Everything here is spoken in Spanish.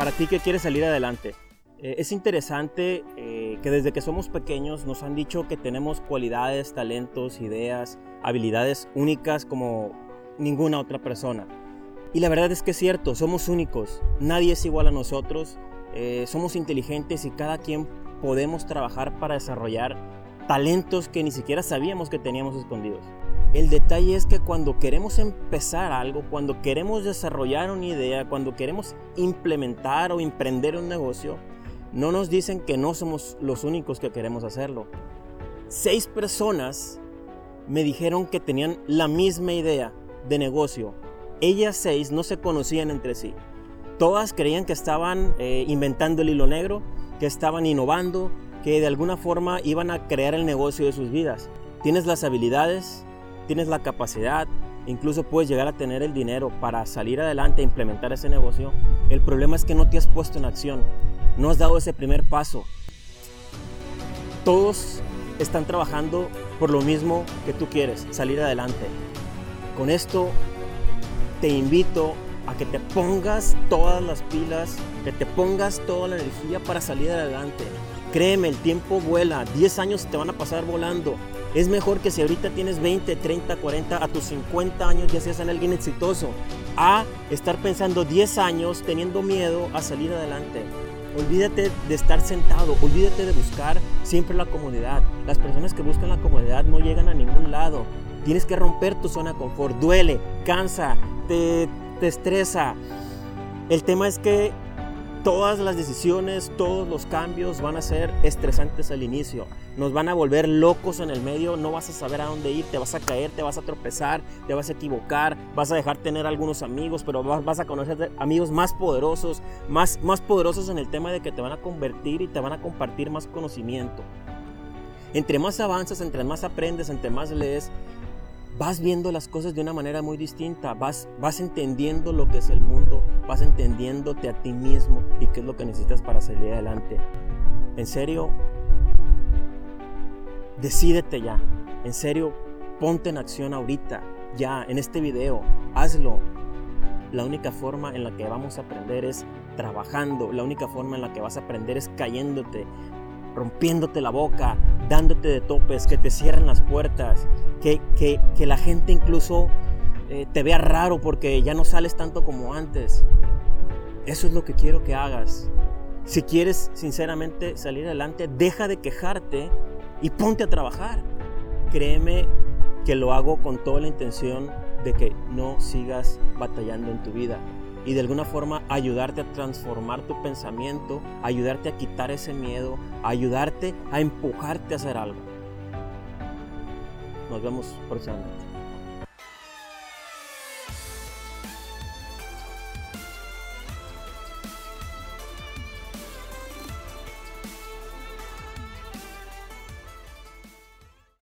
para ti que quieres salir adelante. Eh, es interesante eh, que desde que somos pequeños nos han dicho que tenemos cualidades, talentos, ideas, habilidades únicas como ninguna otra persona. Y la verdad es que es cierto, somos únicos, nadie es igual a nosotros, eh, somos inteligentes y cada quien podemos trabajar para desarrollar talentos que ni siquiera sabíamos que teníamos escondidos. El detalle es que cuando queremos empezar algo, cuando queremos desarrollar una idea, cuando queremos implementar o emprender un negocio, no nos dicen que no somos los únicos que queremos hacerlo. Seis personas me dijeron que tenían la misma idea de negocio. Ellas seis no se conocían entre sí. Todas creían que estaban eh, inventando el hilo negro, que estaban innovando, que de alguna forma iban a crear el negocio de sus vidas. Tienes las habilidades, tienes la capacidad, incluso puedes llegar a tener el dinero para salir adelante e implementar ese negocio. El problema es que no te has puesto en acción, no has dado ese primer paso. Todos están trabajando por lo mismo que tú quieres, salir adelante. Con esto te invito a que te pongas todas las pilas, que te pongas toda la energía para salir adelante. Créeme, el tiempo vuela, 10 años te van a pasar volando. Es mejor que si ahorita tienes 20, 30, 40, a tus 50 años ya seas alguien exitoso, a estar pensando 10 años teniendo miedo a salir adelante. Olvídate de estar sentado, olvídate de buscar siempre la comodidad. Las personas que buscan la comodidad no llegan a ningún lado. Tienes que romper tu zona de confort. Duele, cansa, te, te estresa. El tema es que todas las decisiones, todos los cambios van a ser estresantes al inicio. Nos van a volver locos en el medio, no vas a saber a dónde ir, te vas a caer, te vas a tropezar, te vas a equivocar, vas a dejar tener algunos amigos, pero vas, a conocer amigos más poderosos, más, más poderosos en el tema de que te van a convertir y te van a compartir más conocimiento. Entre más avanzas, entre más aprendes, entre más lees, vas viendo las cosas de una manera muy distinta, vas, vas entendiendo lo que es el mundo, vas entendiéndote a ti mismo y qué es lo que necesitas para salir adelante. En serio, decídete ya, en serio, ponte en acción ahorita, ya, en este video, hazlo. La única forma en la que vamos a aprender es trabajando, la única forma en la que vas a aprender es cayéndote, rompiéndote la boca, dándote de topes, que te cierren las puertas, que, que, la gente incluso eh, te vea raro porque ya no sales tanto como antes. Eso es lo que quiero que hagas. Si quieres sinceramente salir adelante, deja de quejarte y ponte a trabajar. Créeme que lo hago con toda la intención de que no sigas batallando en tu vida y de alguna forma ayudarte a transformar tu pensamiento, ayudarte a quitar ese miedo, ayudarte a empujarte a hacer algo. Nos vemos próximamente.